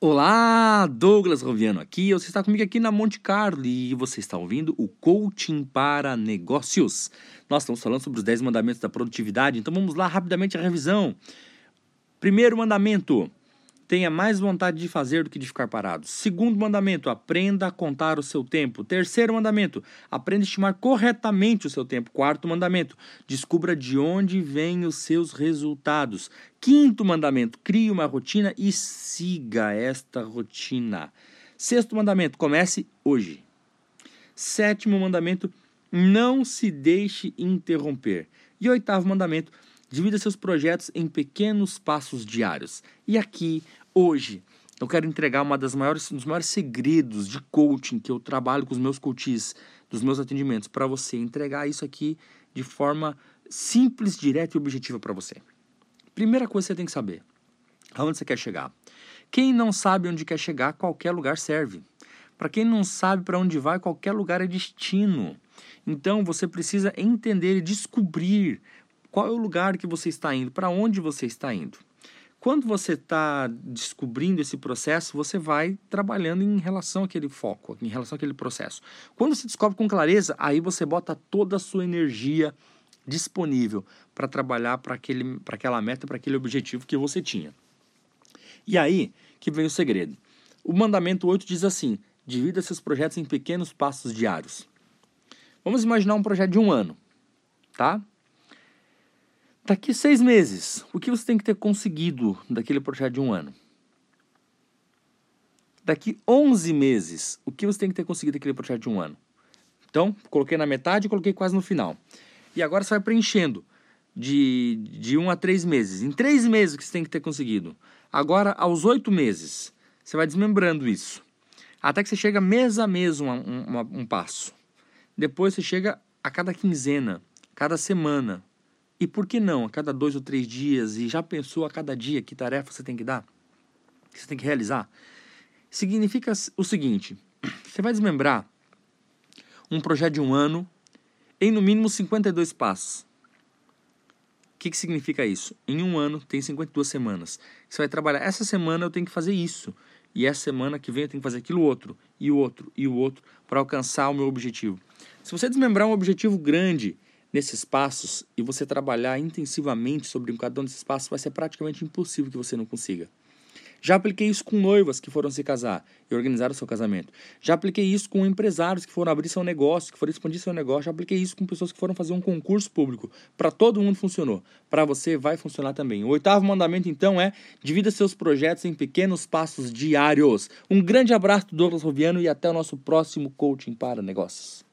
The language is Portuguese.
Olá, Douglas Roviano aqui. Você está comigo aqui na Monte Carlo e você está ouvindo o Coaching para Negócios. Nós estamos falando sobre os 10 mandamentos da produtividade, então vamos lá rapidamente a revisão. Primeiro mandamento: tenha mais vontade de fazer do que de ficar parado. Segundo mandamento, aprenda a contar o seu tempo. Terceiro mandamento, aprenda a estimar corretamente o seu tempo. Quarto mandamento, descubra de onde vêm os seus resultados. Quinto mandamento, crie uma rotina e siga esta rotina. Sexto mandamento, comece hoje. Sétimo mandamento, não se deixe interromper. E oitavo mandamento, Divida seus projetos em pequenos passos diários. E aqui, hoje, eu quero entregar uma das maiores, um dos maiores segredos de coaching que eu trabalho com os meus coaches, dos meus atendimentos, para você entregar isso aqui de forma simples, direta e objetiva para você. Primeira coisa que você tem que saber: aonde você quer chegar. Quem não sabe onde quer chegar, qualquer lugar serve. Para quem não sabe para onde vai, qualquer lugar é destino. Então você precisa entender e descobrir qual é o lugar que você está indo? Para onde você está indo? Quando você está descobrindo esse processo, você vai trabalhando em relação àquele foco, em relação àquele processo. Quando você descobre com clareza, aí você bota toda a sua energia disponível para trabalhar para aquela meta, para aquele objetivo que você tinha. E aí que vem o segredo. O mandamento 8 diz assim: divida seus projetos em pequenos passos diários. Vamos imaginar um projeto de um ano, tá? Daqui seis meses, o que você tem que ter conseguido daquele projeto de um ano? Daqui 11 meses, o que você tem que ter conseguido daquele projeto de um ano? Então, coloquei na metade e coloquei quase no final. E agora você vai preenchendo de, de um a três meses. Em três meses, o que você tem que ter conseguido? Agora, aos oito meses, você vai desmembrando isso. Até que você chega mês a mês um, um, um passo. Depois você chega a cada quinzena, cada semana, e por que não a cada dois ou três dias? E já pensou a cada dia que tarefa você tem que dar? Que você tem que realizar? Significa o seguinte: você vai desmembrar um projeto de um ano em no mínimo 52 passos. O que, que significa isso? Em um ano tem 52 semanas. Você vai trabalhar. Essa semana eu tenho que fazer isso. E essa semana que vem eu tenho que fazer aquilo outro, e o outro, e o outro, para alcançar o meu objetivo. Se você desmembrar um objetivo grande nesses passos e você trabalhar intensivamente sobre cada um desses passos, vai ser praticamente impossível que você não consiga. Já apliquei isso com noivas que foram se casar e organizar o seu casamento. Já apliquei isso com empresários que foram abrir seu negócio, que foram expandir seu negócio. Já apliquei isso com pessoas que foram fazer um concurso público. Para todo mundo funcionou. Para você vai funcionar também. O oitavo mandamento, então, é divida seus projetos em pequenos passos diários. Um grande abraço do Douglas Roviano e até o nosso próximo coaching para negócios.